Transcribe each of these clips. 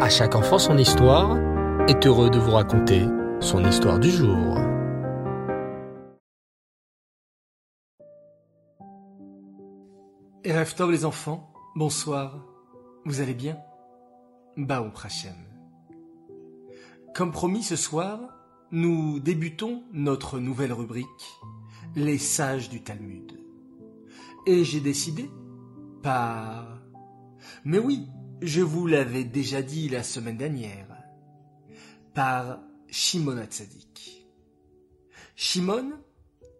À chaque enfant son histoire est heureux de vous raconter son histoire du jour. Erev Tov les enfants, bonsoir. Vous allez bien? Baou Prachem. Comme promis ce soir, nous débutons notre nouvelle rubrique, les sages du Talmud. Et j'ai décidé par... Mais oui, je vous l'avais déjà dit la semaine dernière. Par Shimon Hatzadik. Shimon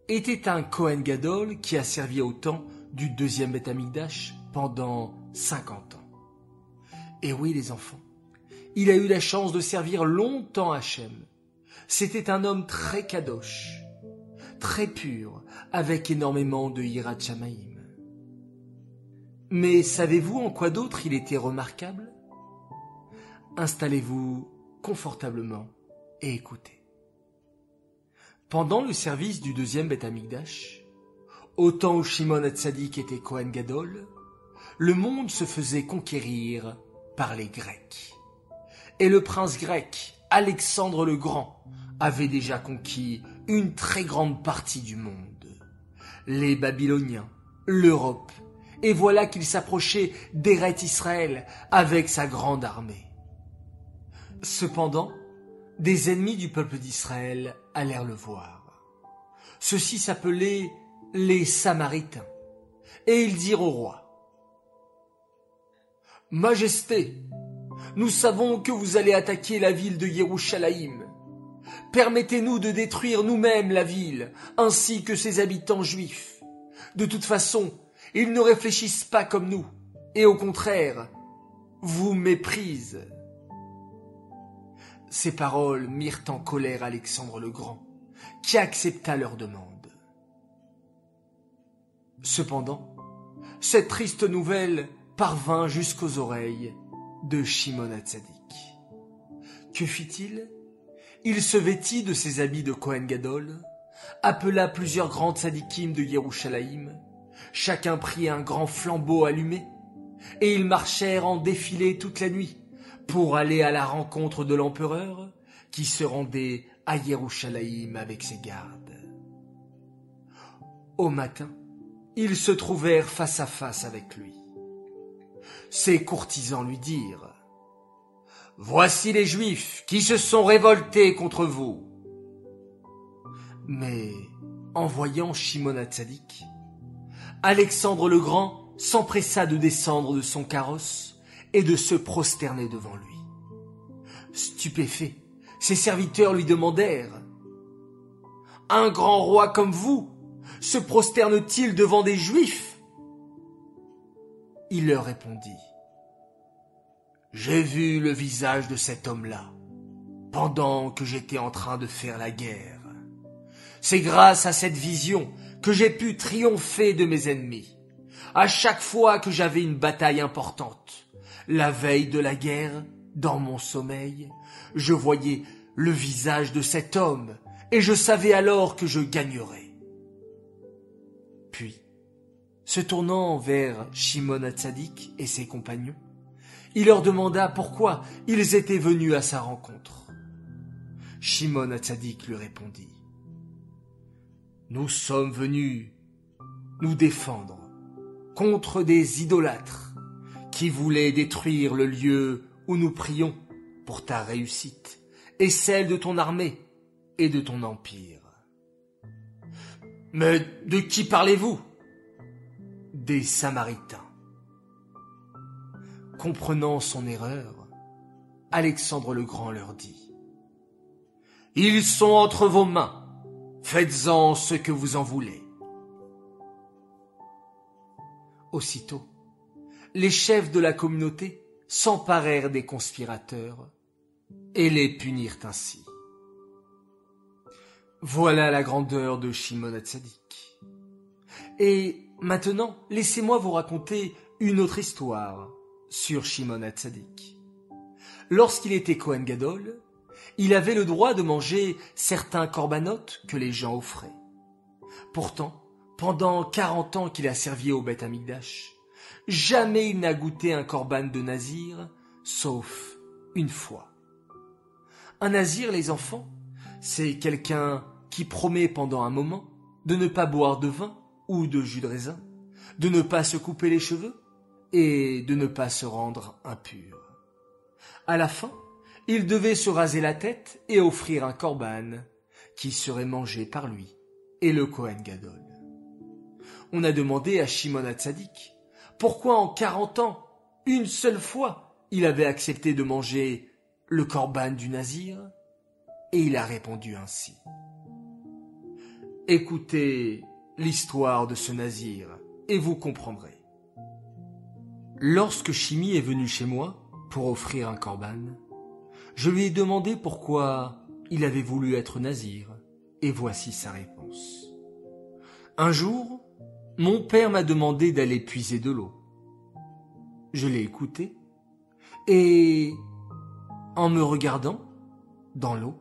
était un Kohen Gadol qui a servi au temps du deuxième Beth Amikdash pendant 50 ans. Et oui, les enfants, il a eu la chance de servir longtemps Hachem. C'était un homme très kadosh, très pur, avec énormément de shamaim. Mais savez-vous en quoi d'autre il était remarquable? Installez-vous confortablement et écoutez. Pendant le service du deuxième Beth Amikdash, au temps où Shimon Hatzadik était Kohen Gadol, le monde se faisait conquérir par les Grecs. Et le prince grec, Alexandre le Grand, avait déjà conquis une très grande partie du monde. Les Babyloniens, l'Europe, et voilà qu'il s'approchait d'Eret Israël avec sa grande armée. Cependant, des ennemis du peuple d'Israël allèrent le voir. Ceux-ci s'appelaient les Samaritains, et ils dirent au roi, Majesté, nous savons que vous allez attaquer la ville de Yerushalayim. Permettez-nous de détruire nous-mêmes la ville, ainsi que ses habitants juifs. De toute façon, ils ne réfléchissent pas comme nous, et au contraire, vous méprisent. Ces paroles mirent en colère Alexandre le Grand, qui accepta leur demande. Cependant, cette triste nouvelle parvint jusqu'aux oreilles de Shimon Hatzadik. Que fit-il? Il se vêtit de ses habits de Kohen Gadol, appela plusieurs grands tzadikim de Yerushalayim, chacun prit un grand flambeau allumé, et ils marchèrent en défilé toute la nuit pour aller à la rencontre de l'empereur qui se rendait à Yerushalayim avec ses gardes. Au matin, ils se trouvèrent face à face avec lui. Ses courtisans lui dirent Voici les Juifs qui se sont révoltés contre vous. Mais en voyant Shimon Hatzadik, Alexandre le Grand s'empressa de descendre de son carrosse et de se prosterner devant lui. Stupéfait, ses serviteurs lui demandèrent Un grand roi comme vous se prosterne-t-il devant des Juifs? Il leur répondit J'ai vu le visage de cet homme-là pendant que j'étais en train de faire la guerre. C'est grâce à cette vision que j'ai pu triompher de mes ennemis. À chaque fois que j'avais une bataille importante, la veille de la guerre, dans mon sommeil, je voyais le visage de cet homme et je savais alors que je gagnerais. Puis, se tournant vers Shimon Hatzadik et ses compagnons, il leur demanda pourquoi ils étaient venus à sa rencontre. Shimon Hatzadik lui répondit Nous sommes venus nous défendre contre des idolâtres qui voulaient détruire le lieu où nous prions pour ta réussite et celle de ton armée et de ton empire. Mais de qui parlez-vous? Des Samaritains. Comprenant son erreur, Alexandre le Grand leur dit Ils sont entre vos mains, faites-en ce que vous en voulez. Aussitôt, les chefs de la communauté s'emparèrent des conspirateurs et les punirent ainsi. Voilà la grandeur de Shimon Hatzadik. Et maintenant, laissez-moi vous raconter une autre histoire sur Shimon Hatzadik. Lorsqu'il était Kohen Gadol, il avait le droit de manger certains corbanotes que les gens offraient. Pourtant, pendant quarante ans qu'il a servi au Beth Amikdash, jamais il n'a goûté un corban de Nazir, sauf une fois. Un nazir, les enfants, c'est quelqu'un qui promet pendant un moment de ne pas boire de vin ou de jus de raisin, de ne pas se couper les cheveux et de ne pas se rendre impur. À la fin, il devait se raser la tête et offrir un corban qui serait mangé par lui et le Kohen Gadol. On a demandé à Shimon Hatzadik pourquoi en quarante ans, une seule fois, il avait accepté de manger le corban du nazir et il a répondu ainsi. Écoutez l'histoire de ce nazir et vous comprendrez. Lorsque Chimi est venu chez moi pour offrir un corban, je lui ai demandé pourquoi il avait voulu être nazir, et voici sa réponse. Un jour, mon père m'a demandé d'aller puiser de l'eau. Je l'ai écouté, et en me regardant dans l'eau,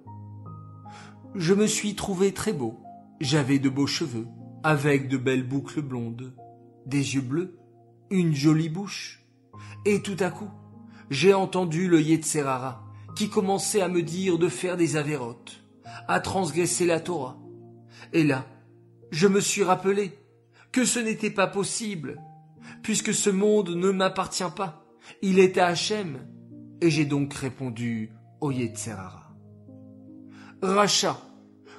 je me suis trouvé très beau. J'avais de beaux cheveux, avec de belles boucles blondes, des yeux bleus, une jolie bouche. Et tout à coup, j'ai entendu le Yetzerara qui commençait à me dire de faire des avérotes, à transgresser la Torah. Et là, je me suis rappelé que ce n'était pas possible, puisque ce monde ne m'appartient pas. Il est à Hachem. Et j'ai donc répondu au Yetzerara. Racha,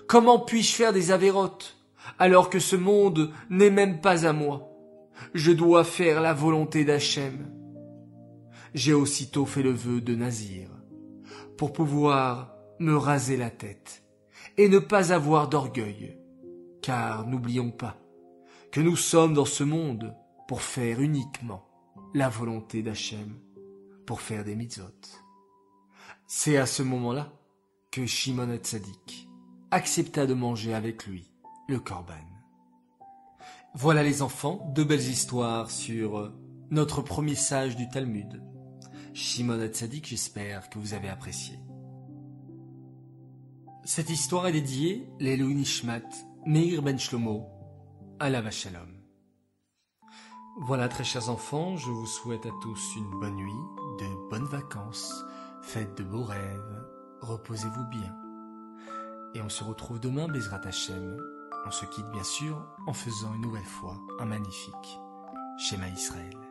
comment puis-je faire des avérotes alors que ce monde n'est même pas à moi? Je dois faire la volonté d'Hachem. J'ai aussitôt fait le vœu de Nazir pour pouvoir me raser la tête et ne pas avoir d'orgueil, car n'oublions pas que nous sommes dans ce monde pour faire uniquement la volonté d'Hachem, pour faire des mitzvot. C'est à ce moment-là que Shimon Tzadik accepta de manger avec lui le korban. Voilà les enfants, deux belles histoires sur notre premier sage du Talmud, Shimon Hatzadik, j'espère que vous avez apprécié. Cette histoire est dédiée l'Elohim Nishmat, Meir Ben Shlomo, à la Shalom. Voilà, très chers enfants, je vous souhaite à tous une bonne nuit, de bonnes vacances, faites de beaux rêves, reposez-vous bien. Et on se retrouve demain, Bezrat Hashem. On se quitte bien sûr en faisant une nouvelle fois un magnifique schéma Israël.